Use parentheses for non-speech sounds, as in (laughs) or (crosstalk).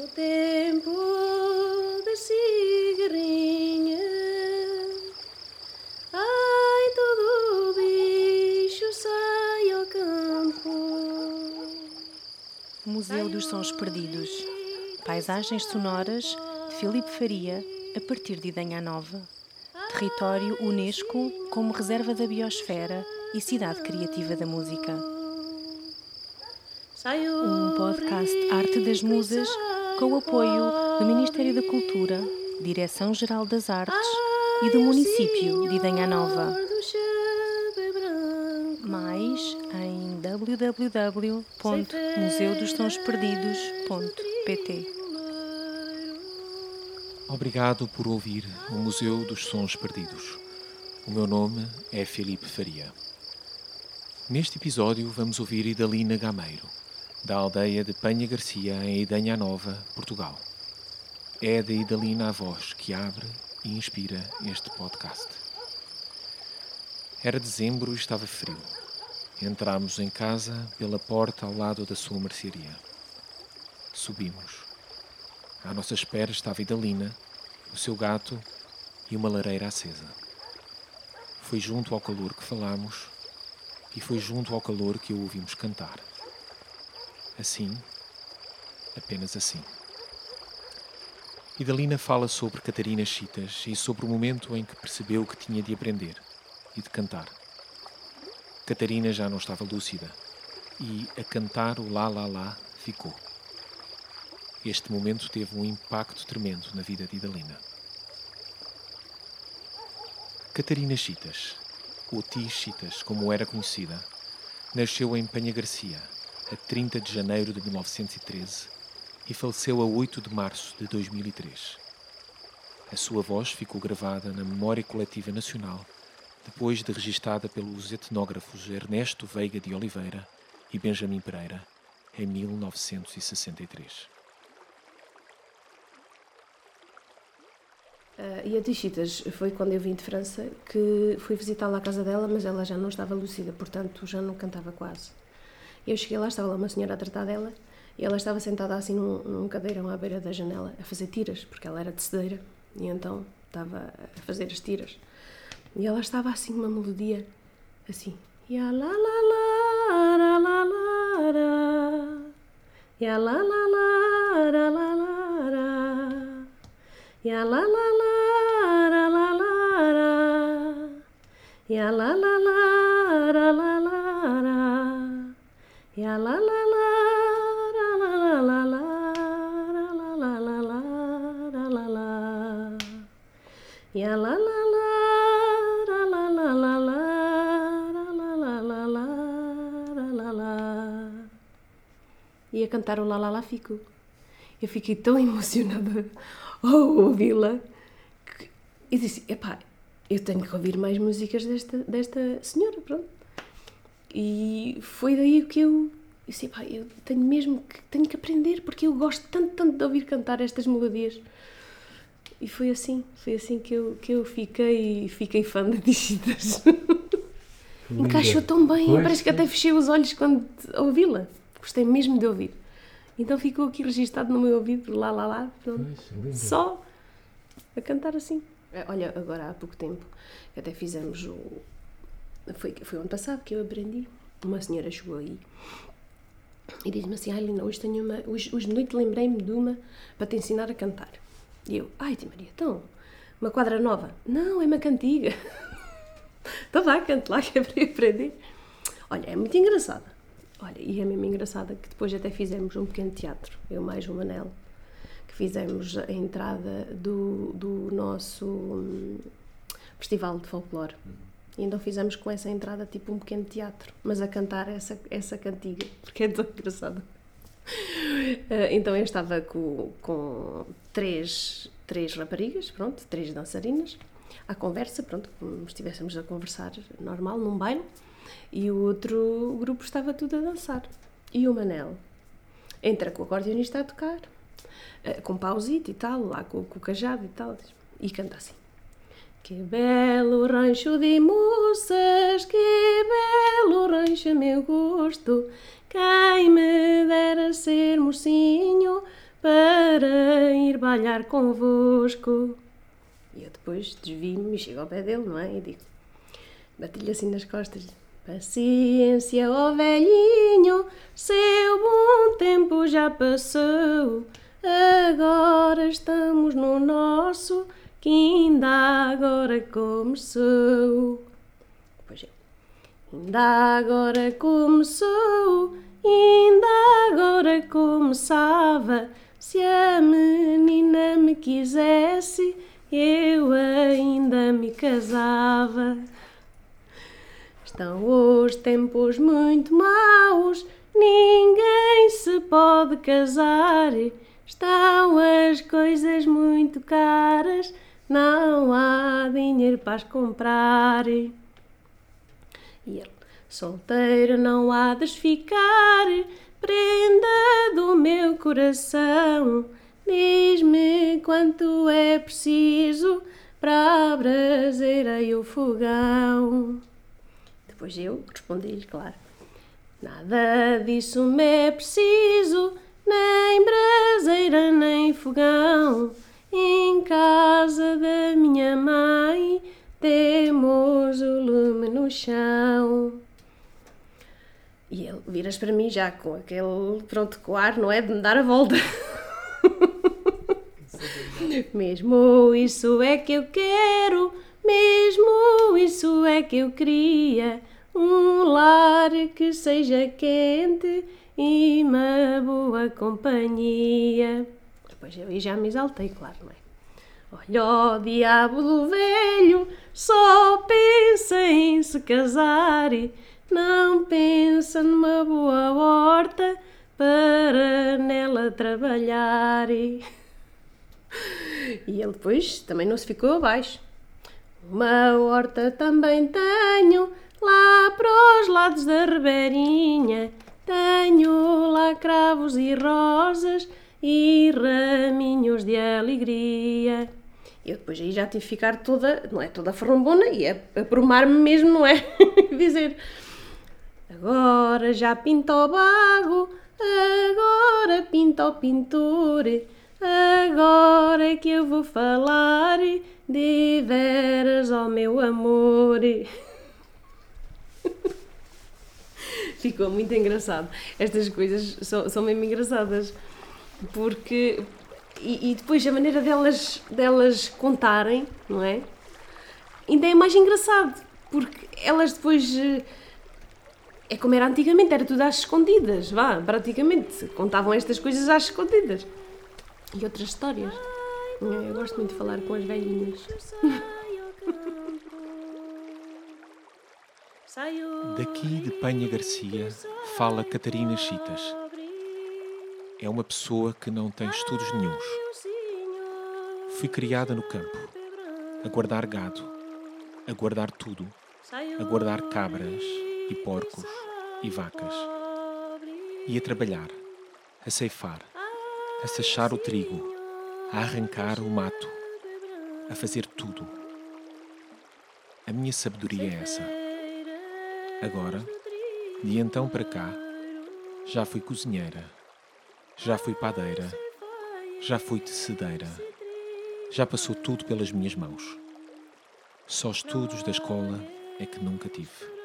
No tempo da cigarrinha, ai, todo bicho sai ao campo. Museu dos Sons Perdidos. Paisagens sonoras de Filipe Faria, a partir de Idanha Nova. Território Unesco como reserva da biosfera e cidade criativa da música. Um podcast Arte das Musas com o apoio do Ministério da Cultura, Direção-Geral das Artes e do município de Idanha Nova. Mais em www.museudostonsperdidos.pt Obrigado por ouvir o Museu dos Sons Perdidos. O meu nome é Felipe Faria. Neste episódio vamos ouvir Idalina Gameiro, da aldeia de Penha Garcia, em Idanha Nova, Portugal. É da Idalina a voz que abre e inspira este podcast. Era dezembro e estava frio. Entramos em casa pela porta ao lado da sua mercearia. Subimos. À nossa espera estava Idalina, o seu gato e uma lareira acesa. Foi junto ao calor que falamos e foi junto ao calor que o ouvimos cantar. Assim, apenas assim. Idalina fala sobre Catarina Chitas e sobre o momento em que percebeu que tinha de aprender e de cantar. Catarina já não estava lúcida e, a cantar o lá lá lá, ficou. Este momento teve um impacto tremendo na vida de Idalina. Catarina Chitas, ou Ti Chitas, como era conhecida, nasceu em Penha Garcia, a 30 de janeiro de 1913 e faleceu a 8 de março de 2003. A sua voz ficou gravada na memória coletiva nacional depois de registada pelos etnógrafos Ernesto Veiga de Oliveira e Benjamin Pereira em 1963. Uh, e a Tichitas foi quando eu vim de França que fui visitá-la à casa dela, mas ela já não estava lúcida, portanto já não cantava quase. Eu cheguei lá, estava lá uma senhora a tratar dela e ela estava sentada assim num, num cadeirão à beira da janela a fazer tiras, porque ela era tecedeira e então estava a fazer as tiras. E ela estava assim, uma melodia assim. Ya la la la la la la la Ya la la la la la la la Ya la la la la la la la Ya la la la la la e a cantar o Lá Fico. Eu fiquei tão emocionada ao ouvi-la que eu disse: epá, eu tenho que ouvir mais músicas desta, desta senhora, pronto. E foi daí que eu disse: epá, eu tenho mesmo que, tenho que aprender porque eu gosto tanto, tanto de ouvir cantar estas melodias. E foi assim, foi assim que eu, que eu fiquei, fiquei fã de Digitas. (laughs) Encaixou tão bem, pois, parece que até fechei os olhos quando ouvi-la. Gostei mesmo de ouvir. Então ficou aqui registado no meu ouvido, lá, lá, lá, pronto. Pois, só a cantar assim. É, olha, agora há pouco tempo, até fizemos o. Foi, foi ano passado que eu aprendi. Uma senhora chegou aí e disse-me assim: Ai, Lina, hoje tenho uma. Hoje, hoje de noite lembrei-me de uma para te ensinar a cantar. E eu, ai, Tia Maria, então, uma quadra nova? Não, é uma cantiga. (laughs) então vá, cante lá (laughs) que é para aprender. Olha, é muito engraçada. Olha, e é mesmo engraçada que depois até fizemos um pequeno teatro, eu mais o Manel, que fizemos a entrada do, do nosso hum, festival de folclore. E então fizemos com essa entrada tipo um pequeno teatro, mas a cantar essa, essa cantiga, (laughs) porque é tão engraçada. Uh, então eu estava com, com três, três raparigas, pronto, três dançarinas, à conversa, pronto, como estivéssemos a conversar normal, num baile e o outro grupo estava tudo a dançar. E o Manel entra com o acordeonista a tocar, eh, com pausito e tal, lá com, com o cajado e tal, e canta assim. Que belo rancho de moças, que belo rancho meu gosto, quem me dera ser mocinho para ir balhar convosco. E eu depois desvio-me e chego ao pé dele, não é? E digo, bati-lhe assim nas costas. Paciência, ó velhinho, seu bom tempo já passou. Agora estamos no nosso, que ainda agora começou. Pois é, ainda agora começou, ainda agora começava. Se a menina me quisesse, eu ainda me casava. Estão os tempos muito maus, ninguém se pode casar. Estão as coisas muito caras, não há dinheiro para as comprar. E ele, solteiro não há de ficar, prenda do meu coração. Diz-me quanto é preciso para a braseira e o fogão. Depois eu respondi-lhe, claro. Nada disso me é preciso, nem braseira nem fogão. Chão. E ele viras para mim já com aquele pronto coar, não é? De me dar a volta. (laughs) mesmo isso é que eu quero, mesmo isso é que eu queria. Um lar que seja quente e uma boa companhia. Depois eu já me exaltei, claro, não é? Olha o diabo do velho, só pensa em se casar, não pensa numa boa horta para nela trabalhar. E ele depois também não se ficou abaixo. Uma horta também tenho, lá para os lados da Ribeirinha. Tenho lá cravos e rosas e raminhos de alegria. Eu depois aí já tive que ficar toda, não é, toda ferrombona e a, a me mesmo, não é? (laughs) Dizer, agora já pinta o bago, agora pinta o pintor, agora é que eu vou falar de veras ao meu amor. (laughs) Ficou muito engraçado. Estas coisas são, são mesmo engraçadas. Porque. E, e, depois a maneira delas, delas contarem, não é? Ainda é mais engraçado. Porque elas depois. Eh, é como era antigamente, era tudo às escondidas, vá, praticamente. Contavam estas coisas às escondidas. E outras histórias. Eu gosto muito de falar com as velhinhas. Daqui de Penha Garcia fala Catarina Chitas. É uma pessoa que não tem estudos nenhums. Fui criada no campo, a guardar gado, a guardar tudo, a guardar cabras e porcos e vacas. E a trabalhar, a ceifar, a sachar o trigo, a arrancar o mato, a fazer tudo. A minha sabedoria é essa. Agora, de então para cá, já fui cozinheira, já fui padeira, já fui tecedeira, já passou tudo pelas minhas mãos. Só estudos da escola é que nunca tive.